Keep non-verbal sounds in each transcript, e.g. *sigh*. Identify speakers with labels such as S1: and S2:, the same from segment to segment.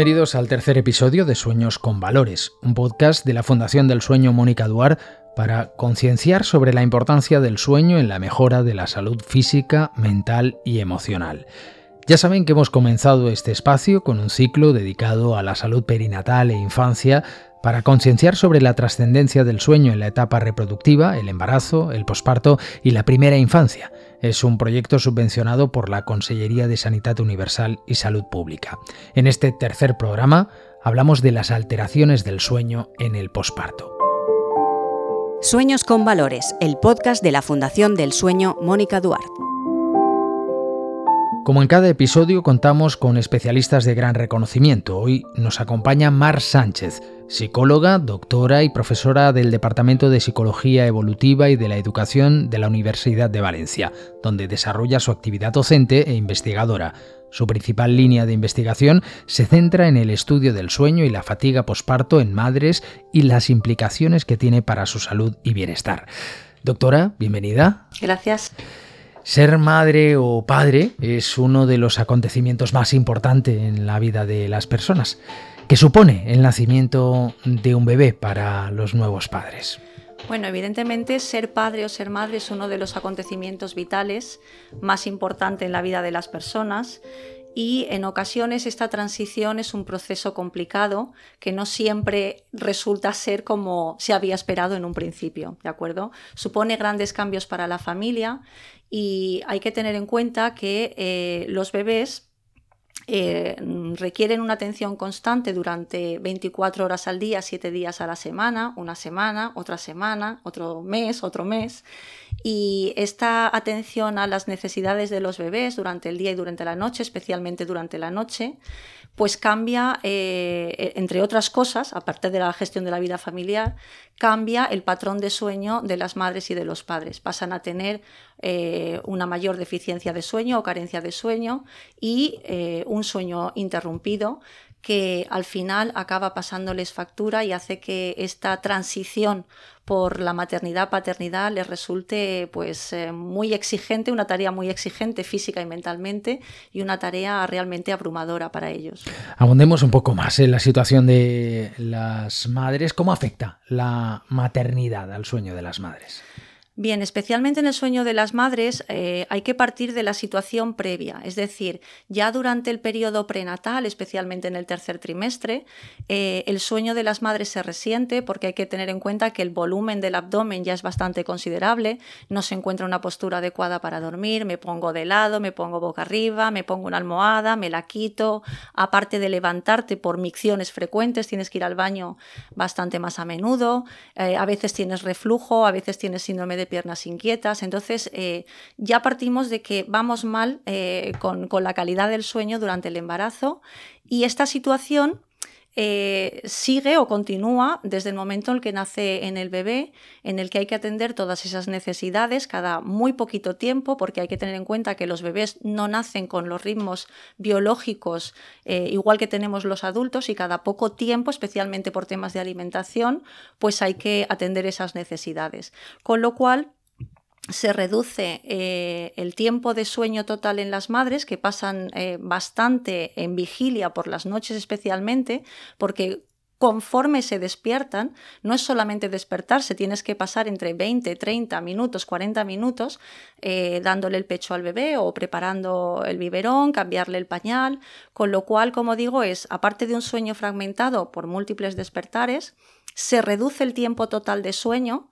S1: Bienvenidos al tercer episodio de Sueños con Valores, un podcast de la Fundación del Sueño Mónica Duar para concienciar sobre la importancia del sueño en la mejora de la salud física, mental y emocional. Ya saben que hemos comenzado este espacio con un ciclo dedicado a la salud perinatal e infancia para concienciar sobre la trascendencia del sueño en la etapa reproductiva, el embarazo, el posparto y la primera infancia. Es un proyecto subvencionado por la Consellería de Sanidad Universal y Salud Pública. En este tercer programa hablamos de las alteraciones del sueño en el posparto.
S2: Sueños con Valores, el podcast de la Fundación del Sueño Mónica Duarte.
S1: Como en cada episodio contamos con especialistas de gran reconocimiento. Hoy nos acompaña Mar Sánchez, psicóloga, doctora y profesora del Departamento de Psicología Evolutiva y de la Educación de la Universidad de Valencia, donde desarrolla su actividad docente e investigadora. Su principal línea de investigación se centra en el estudio del sueño y la fatiga posparto en madres y las implicaciones que tiene para su salud y bienestar. Doctora, bienvenida.
S3: Gracias.
S1: Ser madre o padre es uno de los acontecimientos más importantes en la vida de las personas. ¿Qué supone el nacimiento de un bebé para los nuevos padres?
S3: Bueno, evidentemente ser padre o ser madre es uno de los acontecimientos vitales más importantes en la vida de las personas y en ocasiones esta transición es un proceso complicado que no siempre resulta ser como se había esperado en un principio, ¿de acuerdo? Supone grandes cambios para la familia y hay que tener en cuenta que eh, los bebés eh, requieren una atención constante durante 24 horas al día, 7 días a la semana, una semana, otra semana, otro mes, otro mes. Y esta atención a las necesidades de los bebés durante el día y durante la noche, especialmente durante la noche, pues cambia, eh, e, entre otras cosas, aparte de la gestión de la vida familiar, cambia el patrón de sueño de las madres y de los padres. Pasan a tener eh, una mayor deficiencia de sueño o carencia de sueño y eh, un sueño interrumpido que al final acaba pasándoles factura y hace que esta transición por la maternidad-paternidad les resulte pues eh, muy exigente, una tarea muy exigente física y mentalmente y una tarea realmente abrumadora para ellos.
S1: Abundemos un poco más en la situación de las madres. ¿Cómo afecta la maternidad al sueño de las madres?
S3: Bien, especialmente en el sueño de las madres eh, hay que partir de la situación previa, es decir, ya durante el periodo prenatal, especialmente en el tercer trimestre, eh, el sueño de las madres se resiente porque hay que tener en cuenta que el volumen del abdomen ya es bastante considerable, no se encuentra una postura adecuada para dormir, me pongo de lado, me pongo boca arriba, me pongo una almohada, me la quito, aparte de levantarte por micciones frecuentes, tienes que ir al baño bastante más a menudo, eh, a veces tienes reflujo, a veces tienes síndrome de piernas inquietas. Entonces, eh, ya partimos de que vamos mal eh, con, con la calidad del sueño durante el embarazo y esta situación eh, sigue o continúa desde el momento en el que nace en el bebé, en el que hay que atender todas esas necesidades cada muy poquito tiempo, porque hay que tener en cuenta que los bebés no nacen con los ritmos biológicos igual que tenemos los adultos y cada poco tiempo, especialmente por temas de alimentación, pues hay que atender esas necesidades. Con lo cual, se reduce eh, el tiempo de sueño total en las madres, que pasan eh, bastante en vigilia por las noches especialmente, porque conforme se despiertan, no es solamente despertarse, tienes que pasar entre 20, 30 minutos, 40 minutos eh, dándole el pecho al bebé o preparando el biberón, cambiarle el pañal, con lo cual, como digo, es, aparte de un sueño fragmentado por múltiples despertares, se reduce el tiempo total de sueño,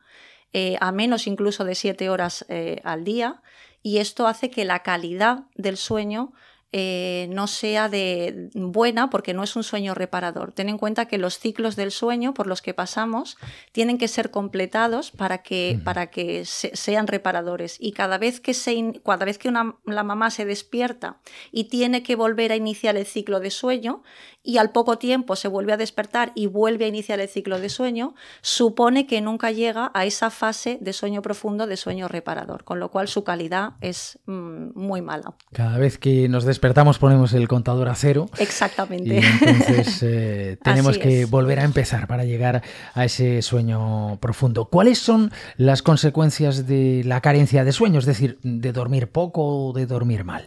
S3: eh, a menos incluso de siete horas eh, al día y esto hace que la calidad del sueño eh, no sea de buena porque no es un sueño reparador. Ten en cuenta que los ciclos del sueño por los que pasamos tienen que ser completados para que, para que sean reparadores. Y cada vez que, se, cada vez que una, la mamá se despierta y tiene que volver a iniciar el ciclo de sueño y al poco tiempo se vuelve a despertar y vuelve a iniciar el ciclo de sueño, supone que nunca llega a esa fase de sueño profundo, de sueño reparador, con lo cual su calidad es mm, muy mala.
S1: Cada vez que nos despertamos ponemos el contador a cero.
S3: Exactamente.
S1: Y entonces *laughs* eh, tenemos que volver a empezar para llegar a ese sueño profundo. ¿Cuáles son las consecuencias de la carencia de sueño? Es decir, de dormir poco o de dormir mal.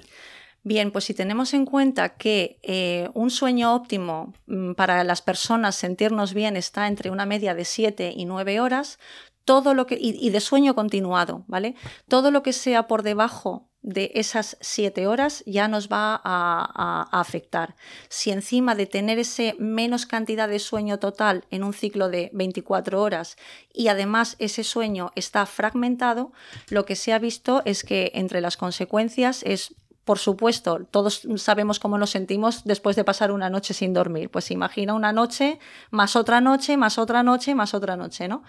S3: Bien, pues si tenemos en cuenta que eh, un sueño óptimo mm, para las personas sentirnos bien está entre una media de 7 y 9 horas, todo lo que, y, de sueño continuado, ¿vale? Todo lo que sea por debajo de esas 7 horas ya nos va a, afectar. Si encima de tener ese menos cantidad de sueño total en un ciclo de 24 horas y además ese sueño está fragmentado, lo que se ha visto es que entre las consecuencias es por supuesto, todos sabemos cómo nos sentimos después de pasar una noche sin dormir. Pues imagina una noche, más otra noche, más otra noche, más otra noche, ¿no?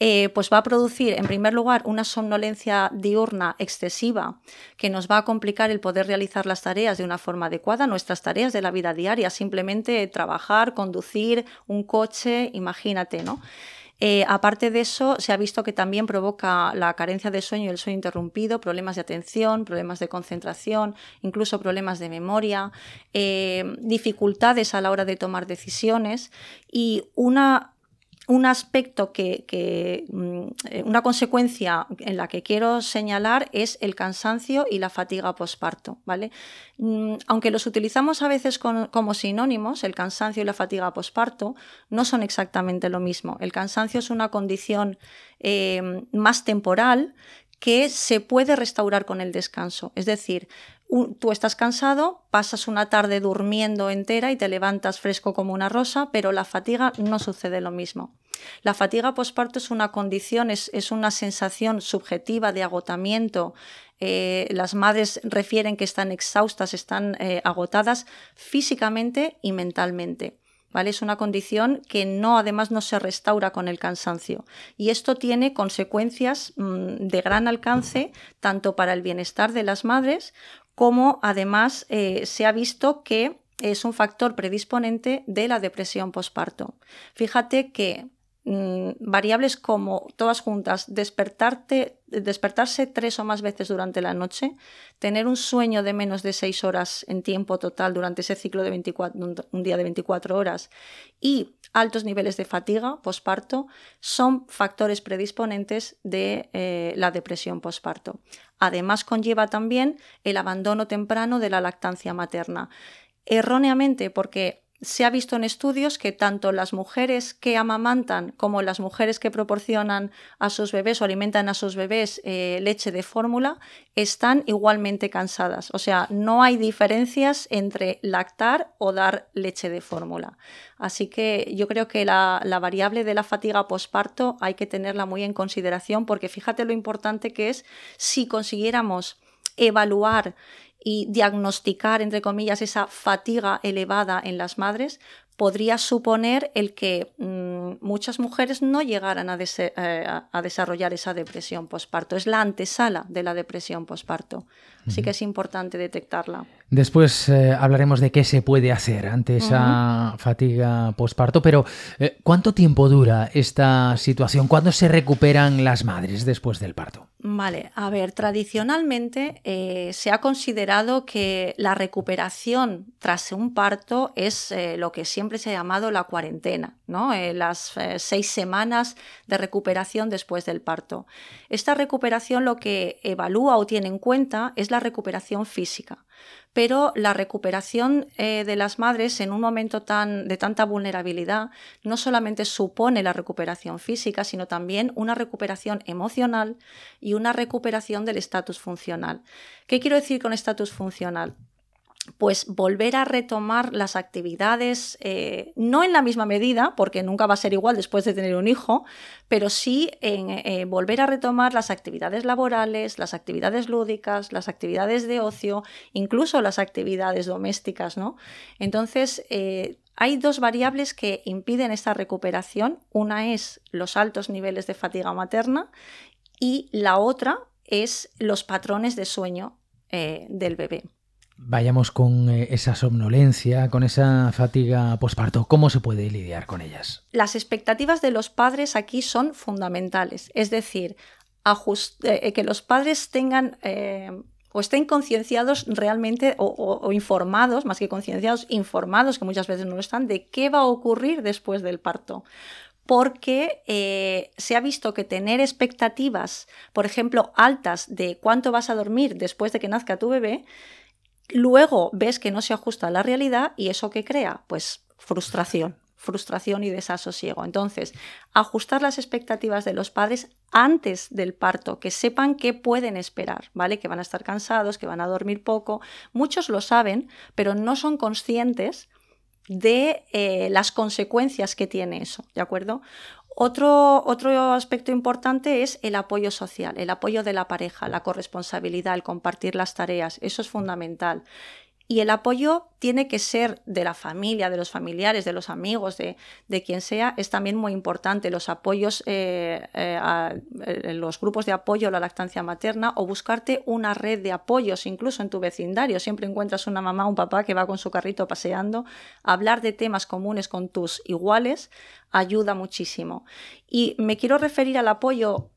S3: Eh, pues va a producir, en primer lugar, una somnolencia diurna excesiva que nos va a complicar el poder realizar las tareas de una forma adecuada, nuestras tareas de la vida diaria, simplemente trabajar, conducir un coche, imagínate, ¿no? Eh, aparte de eso, se ha visto que también provoca la carencia de sueño y el sueño interrumpido, problemas de atención, problemas de concentración, incluso problemas de memoria, eh, dificultades a la hora de tomar decisiones. Y una un aspecto que, mm, eh, una consecuencia en la que quiero señalar es el cansancio y la fatiga posparto, ¿vale? Mm, aunque los utilizamos a veces como sinónimos, el cansancio y la fatiga posparto no son exactamente lo mismo. El cansancio es una condición eh, más temporal que se puede restaurar con el descanso. Es decir, tú estás cansado, pasas una tarde durmiendo entera y te levantas fresco como una rosa, pero la fatiga no sucede lo mismo. La fatiga posparto es una condición, es, una sensación subjetiva de agotamiento. Eh, las madres refieren que están exhaustas, están eh, agotadas físicamente y mentalmente. ¿Vale? Es una condición que no, además, no se restaura con el cansancio. Y esto tiene consecuencias mm, de gran alcance, tanto para el bienestar de las madres como además eh, se ha visto que es un factor predisponente de la depresión posparto. Fíjate que mm, variables como todas juntas, despertarte, despertarse tres o más veces durante la noche, tener un sueño de menos de seis horas en tiempo total durante ese ciclo de 24, un día de 24 horas y altos niveles de fatiga posparto son factores predisponentes de eh, la depresión posparto. Además, conlleva también el abandono temprano de la lactancia materna. Erróneamente, porque se ha visto en estudios que tanto las mujeres que amamantan como las mujeres que proporcionan a sus bebés o alimentan a sus bebés eh, leche de fórmula están igualmente cansadas. O sea, no hay diferencias entre lactar o dar leche de fórmula. Así que yo creo que la, la variable de la fatiga posparto hay que tenerla muy en consideración porque fíjate lo importante que es si consiguiéramos evaluar y diagnosticar, entre comillas, esa fatiga elevada en las madres, podría suponer el que mm, muchas mujeres no llegaran eh, a, desarrollar esa depresión posparto. Es la antesala de la depresión posparto. Así que es importante detectarla.
S1: Después eh, hablaremos de qué se puede hacer ante esa fatiga posparto, pero eh, ¿cuánto tiempo dura esta situación? ¿Cuándo se recuperan las madres después del parto?
S3: Vale, a ver, tradicionalmente se ha considerado que la recuperación tras un parto es lo que siempre se ha llamado la cuarentena, ¿no? Eh, las eh, seis semanas de recuperación después del parto. Esta recuperación lo que evalúa o tiene en cuenta es la recuperación física, pero la recuperación eh, de las madres en un momento tan, de tanta vulnerabilidad no solamente supone la recuperación física, sino también una recuperación emocional y una recuperación del estatus funcional. ¿Qué quiero decir con estatus funcional? Pues volver a retomar las actividades, eh, no en la misma medida, porque nunca va a ser igual después de tener un hijo, pero sí en eh, volver a retomar las actividades laborales, las actividades lúdicas, las actividades de ocio, incluso las actividades domésticas, ¿no? Entonces, eh, hay dos variables que impiden esta recuperación. Una es los altos niveles de fatiga materna y la otra es los patrones de sueño del bebé.
S1: Vayamos con eh, esa somnolencia, con esa fatiga posparto. ¿Cómo se puede lidiar con ellas?
S3: Las expectativas de los padres aquí son fundamentales. Es decir, eh, que los padres tengan eh, o estén concienciados realmente o, informados, más que concienciados, informados, que muchas veces no lo están, de qué va a ocurrir después del parto porque se ha visto que tener expectativas, por ejemplo, altas de cuánto vas a dormir después de que nazca tu bebé, luego ves que no se ajusta a la realidad y eso que crea, pues frustración frustración y desasosiego. Entonces, ajustar las expectativas de los padres antes del parto, que sepan qué pueden esperar, ¿vale? Que van a estar cansados, que van a dormir poco. Muchos lo saben, pero no son conscientes de eh, las consecuencias que tiene eso, ¿de acuerdo? Otro, otro, aspecto importante es el apoyo social, el apoyo de la pareja, la corresponsabilidad, el compartir las tareas, eso es fundamental. Y el apoyo tiene que ser de la familia, de los familiares, de los amigos, de, quien sea, es también muy importante. Los apoyos, eh, eh, eh, los grupos de apoyo a la lactancia materna o buscarte una red de apoyos, incluso en tu vecindario. Siempre encuentras una mamá o un papá que va con su carrito paseando. Hablar de temas comunes con tus iguales ayuda muchísimo. Y me quiero referir al apoyo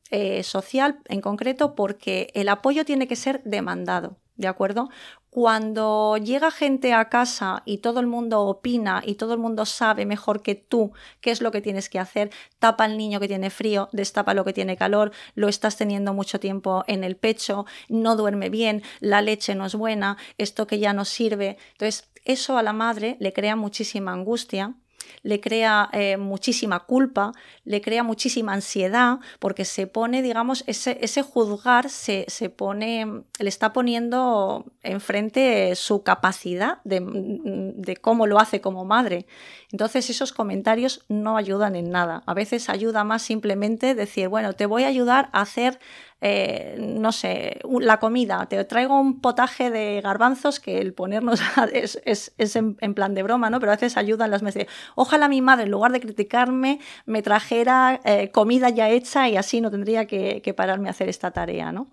S3: social en concreto porque el apoyo tiene que ser demandado. ¿De acuerdo? Cuando llega gente a casa y todo el mundo opina y todo el mundo sabe mejor que tú qué es lo que tienes que hacer, tapa al niño que tiene frío, destapa lo que tiene calor, lo estás teniendo mucho tiempo en el pecho, no duerme bien, la leche no es buena, esto que ya no sirve. Entonces, eso a la madre le crea muchísima angustia le crea eh, muchísima culpa, le crea muchísima ansiedad, porque se pone, digamos, ese, ese juzgar se, se, pone, le está poniendo enfrente su capacidad de, de cómo lo hace como madre. Entonces esos comentarios no ayudan en nada. A veces ayuda más simplemente decir, bueno, te voy a ayudar a hacer eh, no sé, la comida, te traigo un potaje de garbanzos que el ponernos *laughs* es, es, en, plan de broma, ¿no? Pero a veces ayudan las mesas. Ojalá mi madre, en lugar de criticarme, me trajera eh, comida ya hecha y así no tendría que, pararme a hacer esta tarea, ¿no?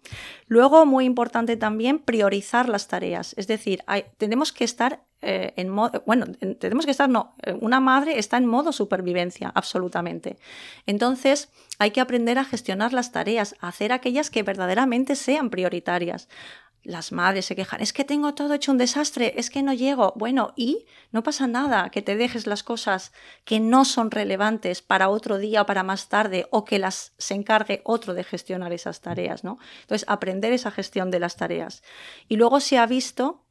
S3: Luego, muy importante también, priorizar las tareas. Es decir, tenemos que estar eh, en modo, bueno, tenemos que estar, no, eh, una madre está en modo supervivencia, absolutamente. Entonces, hay que aprender a gestionar las tareas, a hacer aquellas que verdaderamente sean prioritarias. Las madres se quejan, es que tengo todo hecho un desastre, es que no llego. Bueno, y no pasa nada que te dejes las cosas que no son relevantes para otro día o para más tarde o que las se encargue otro de gestionar esas tareas, ¿no? Entonces, aprender esa gestión de las tareas. Y luego se ha visto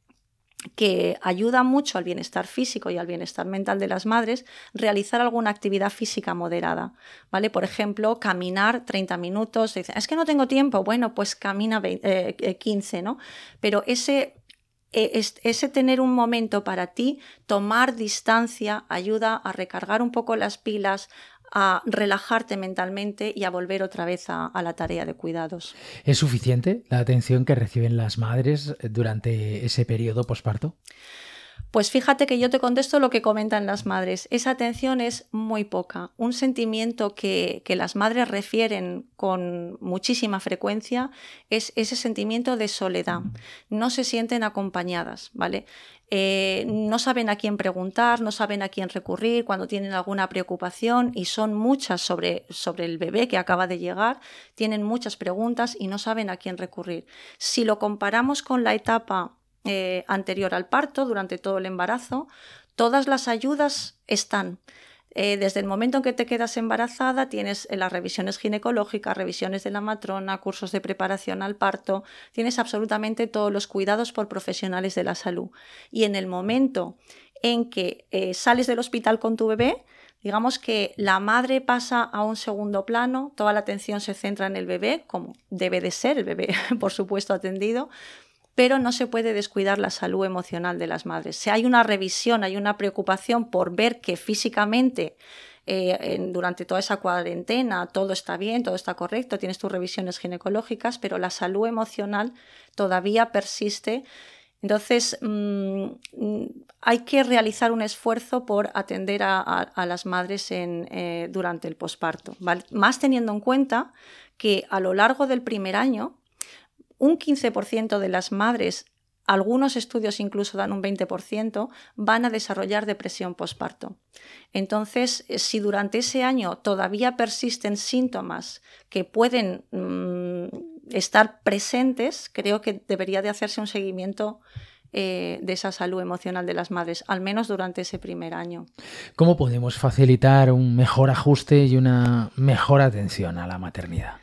S3: que ayuda mucho al bienestar físico y al bienestar mental de las madres realizar alguna actividad física moderada, ¿vale? Por ejemplo, caminar 30 minutos, es que no tengo tiempo, bueno, pues camina 15, eh, ¿no? Pero ese e, ese tener un momento para ti, tomar distancia, ayuda a recargar un poco las pilas, a relajarte mentalmente y a volver otra vez a, la tarea de cuidados.
S1: ¿Es suficiente la atención que reciben las madres durante ese periodo posparto?
S3: Pues fíjate que yo te contesto lo que comentan las madres. Esa atención es muy poca. Un sentimiento que, las madres refieren con muchísima frecuencia es ese sentimiento de soledad. No se sienten acompañadas, ¿vale? Eh, no saben a quién preguntar, no saben a quién recurrir cuando tienen alguna preocupación y son muchas sobre, sobre el bebé que acaba de llegar, tienen muchas preguntas y no saben a quién recurrir. Si lo comparamos con la etapa eh, anterior al parto, durante todo el embarazo, todas las ayudas están. Eh, desde el momento en que te quedas embarazada, tienes eh, las revisiones ginecológicas, revisiones de la matrona, cursos de preparación al parto, tienes absolutamente todos los cuidados por profesionales de la salud. Y en el momento en que sales del hospital con tu bebé, digamos que la madre pasa a un segundo plano, toda la atención se centra en el bebé, como debe de ser el bebé, *laughs* por supuesto, atendido, pero no se puede descuidar la salud emocional de las madres. Si hay una revisión, hay una preocupación por ver que físicamente eh, durante toda esa cuarentena todo está bien, todo está correcto, tienes tus revisiones ginecológicas, pero la salud emocional todavía persiste. Entonces, mm, hay que realizar un esfuerzo por atender a, las madres eh, durante el posparto, más teniendo en cuenta que a lo largo del primer año un 15% de las madres, algunos estudios incluso dan un 20%, van a desarrollar depresión postparto. Entonces, eh, si durante ese año todavía persisten síntomas que pueden mm, estar presentes, creo que debería de hacerse un seguimiento eh, de esa salud emocional de las madres, al menos durante ese primer año.
S1: ¿Cómo podemos facilitar un mejor ajuste y una mejor atención a la maternidad?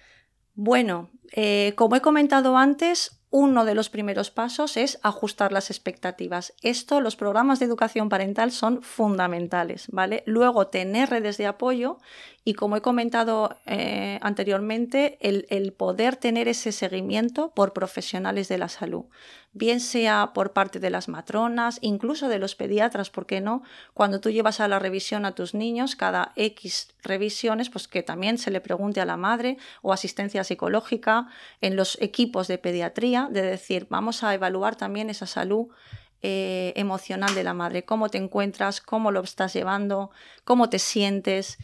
S3: Bueno, eh, como he comentado antes, uno de los primeros pasos es ajustar las expectativas. Esto, los programas de educación parental son fundamentales, ¿vale? Luego, tener redes de apoyo y, como he comentado eh, anteriormente, el, poder tener ese seguimiento por profesionales de la salud, bien sea por parte de las matronas, incluso de los pediatras, ¿por qué no? Cuando tú llevas a la revisión a tus niños, cada X revisiones, pues que también se le pregunte a la madre o asistencia psicológica en los equipos de pediatría, de decir, vamos a evaluar también esa salud eh, emocional de la madre, cómo te encuentras, cómo lo estás llevando, cómo te sientes.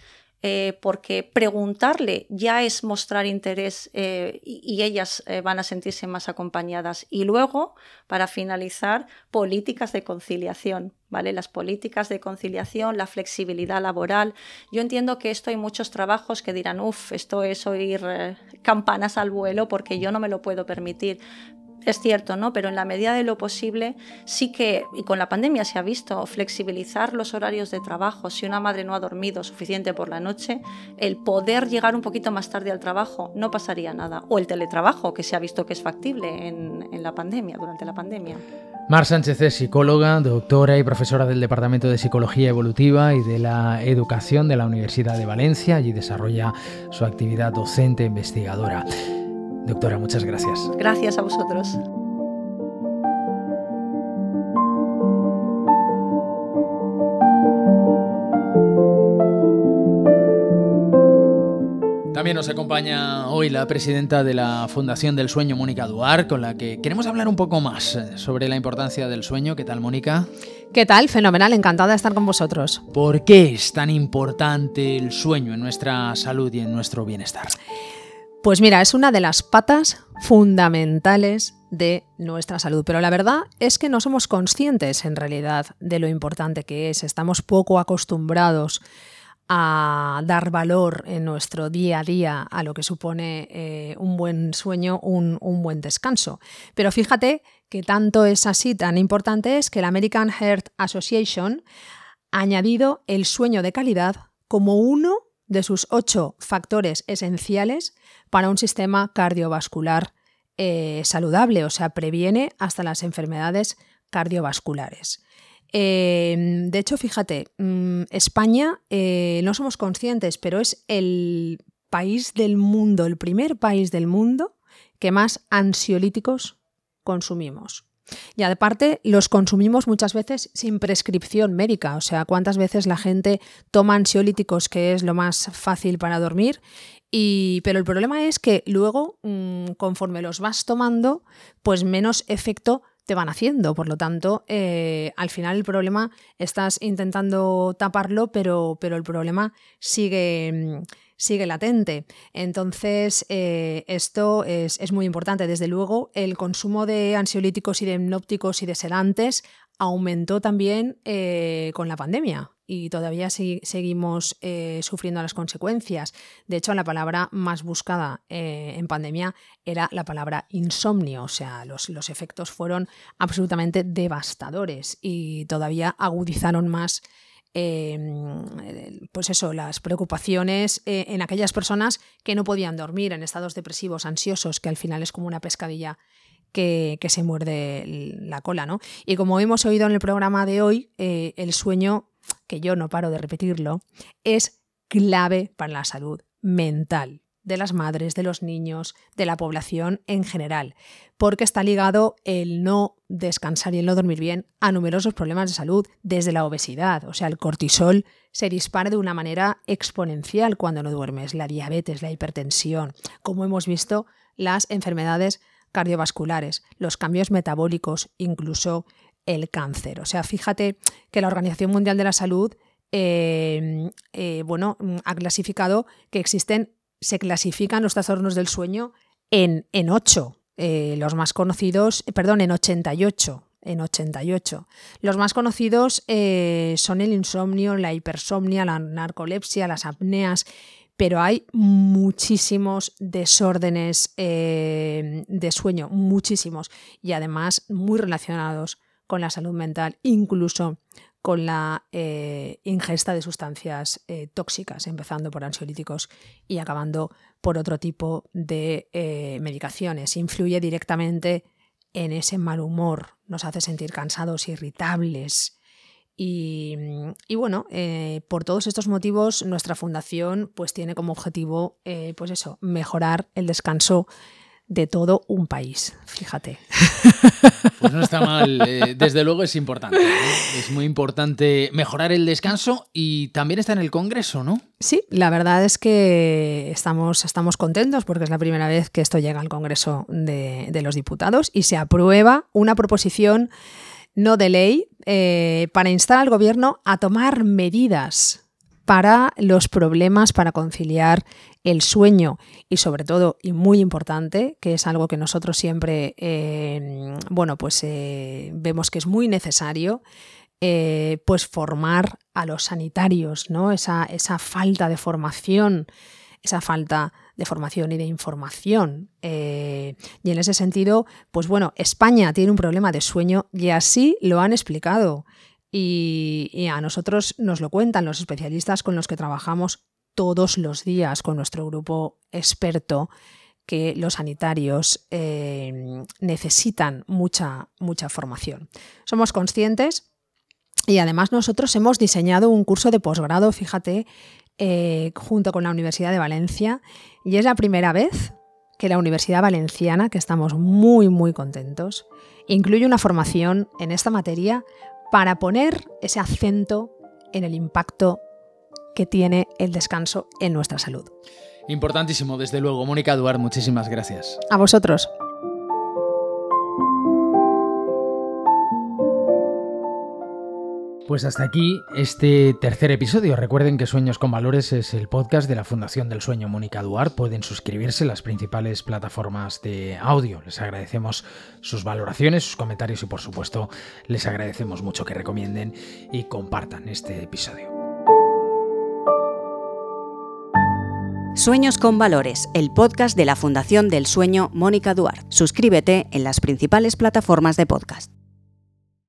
S3: Eh, porque preguntarle ya es mostrar interés eh, y, ellas eh, van a sentirse más acompañadas. Y luego, para finalizar, políticas de conciliación. ¿Vale? Las políticas de conciliación, la flexibilidad laboral. Yo entiendo que esto hay muchos trabajos que dirán, uff, esto es oír campanas al vuelo porque yo no me lo puedo permitir es cierto, ¿no? Pero en la medida de lo posible, sí que, y con la pandemia se ha visto, flexibilizar los horarios de trabajo. Si una madre no ha dormido suficiente por la noche, el poder llegar un poquito más tarde al trabajo no pasaría nada. O el teletrabajo, que se ha visto que es factible en, en la pandemia, durante la pandemia.
S1: Mar Sánchez es psicóloga, doctora y profesora del Departamento de Psicología Evolutiva y de la Educación de la Universidad de Valencia. Allí desarrolla su actividad docente e investigadora. Doctora, muchas gracias.
S3: Gracias a vosotros.
S1: También nos acompaña hoy la presidenta de la Fundación del Sueño, Mónica Duar, con la que queremos hablar un poco más eh, sobre la importancia del sueño. ¿Qué tal, Mónica?
S4: ¿Qué tal? Fenomenal, encantada de estar con vosotros.
S1: ¿Por qué es tan importante el sueño en nuestra salud y en nuestro bienestar?
S4: Pues mira, es una de las patas fundamentales de nuestra salud, pero la verdad es que no somos conscientes en realidad de lo importante que es, estamos poco acostumbrados a dar valor en nuestro día a día a lo que supone eh, un buen sueño, un, un, buen descanso. Pero fíjate que tanto es así, tan importante es que la American Heart Association ha añadido el sueño de calidad como uno de sus ocho factores esenciales para un sistema cardiovascular eh, saludable, o sea, previene hasta las enfermedades cardiovasculares. Em, de hecho, fíjate, mm, España eh, no somos conscientes, pero es el país del mundo, el primer país del mundo que más ansiolíticos consumimos. Y aparte, los consumimos muchas veces sin prescripción médica. O sea, cuántas veces la gente toma ansiolíticos, que es lo más fácil para dormir, y, pero el problema es que luego, mm, conforme los vas tomando, pues menos efecto te van haciendo. Por lo tanto, eh, al final el problema estás intentando taparlo, pero, pero el problema sigue, mm, sigue latente. Entonces, eh, esto es, es, muy importante. Desde luego, el consumo de ansiolíticos y de hipnópticos y de sedantes aumentó también eh, con la pandemia y todavía seguimos eh, sufriendo las consecuencias. De hecho, la palabra más buscada en pandemia era la palabra insomnio, o sea, los, los, efectos fueron absolutamente devastadores y todavía agudizaron más. Em, pues eso, las preocupaciones en aquellas personas que no podían dormir en estados depresivos, ansiosos, que al final es como una pescadilla que, se muerde la cola, ¿no? Y como hemos oído en el programa de hoy, eh, el sueño, que yo no paro de repetirlo, es clave para la salud mental de las madres, de los niños, de la población en general, porque está ligado el no descansar y el no dormir bien a numerosos problemas de salud, desde la obesidad, o sea, el cortisol se dispara de una manera exponencial cuando no duermes, la diabetes, la hipertensión, como hemos visto, las enfermedades cardiovasculares, los cambios metabólicos, incluso el cáncer. O sea, fíjate que la Organización Mundial de la Salud em, eh, bueno, ha clasificado que existen, se clasifican los trastornos del sueño en, en ocho. Eh, los más conocidos, eh, perdón, en 88. En 88. Los más conocidos son el insomnio, la hipersomnia, la narcolepsia, las apneas pero hay muchísimos desórdenes eh, de sueño, muchísimos, y además muy relacionados con la salud mental, incluso con la eh, ingesta de sustancias eh, tóxicas, empezando por ansiolíticos y acabando por otro tipo de medicaciones. Influye directamente en ese mal humor, nos hace sentir cansados, irritables. Y, bueno, eh, por todos estos motivos, nuestra fundación pues, tiene como objetivo eh, pues eso, mejorar el descanso de todo un país, fíjate. *laughs*
S1: Pues no está mal, eh, desde luego es importante. Es muy importante mejorar el descanso y también está en el Congreso, ¿no?
S4: Sí, la verdad es que estamos, estamos contentos porque es la primera vez que esto llega al Congreso de, los Diputados y se aprueba una proposición no de ley eh, para instar al Gobierno a tomar medidas para los problemas para conciliar el sueño y sobre todo, y muy importante, que es algo que nosotros siempre, eh, bueno, pues eh, vemos que es muy necesario, eh, pues formar a los sanitarios, ¿no? Esa, esa, falta de formación, esa falta de formación y de información. y en ese sentido, pues bueno, España tiene un problema de sueño y así lo han explicado. y, a nosotros nos lo cuentan los especialistas con los que trabajamos todos los días con nuestro grupo experto que los sanitarios eh, necesitan mucha, mucha formación. Somos conscientes y además nosotros hemos diseñado un curso de posgrado, fíjate, eh, junto con la Universidad de Valencia y es la primera vez que la Universidad Valenciana, que estamos muy, muy contentos, incluye una formación en esta materia para poner ese acento en el impacto que tiene el descanso en nuestra salud.
S1: Importantísimo, desde luego. Mónica Duarte, muchísimas gracias.
S4: A vosotros.
S1: Pues hasta aquí este tercer episodio. Recuerden que Sueños con Valores es el podcast de la Fundación del Sueño Mónica Duarte. Pueden suscribirse a las principales plataformas de audio. Les agradecemos sus valoraciones, sus comentarios y por supuesto les agradecemos mucho que recomienden y compartan este episodio.
S2: Sueños con Valores, el podcast de la Fundación del Sueño Mónica Duarte. Suscríbete en las principales plataformas de podcast.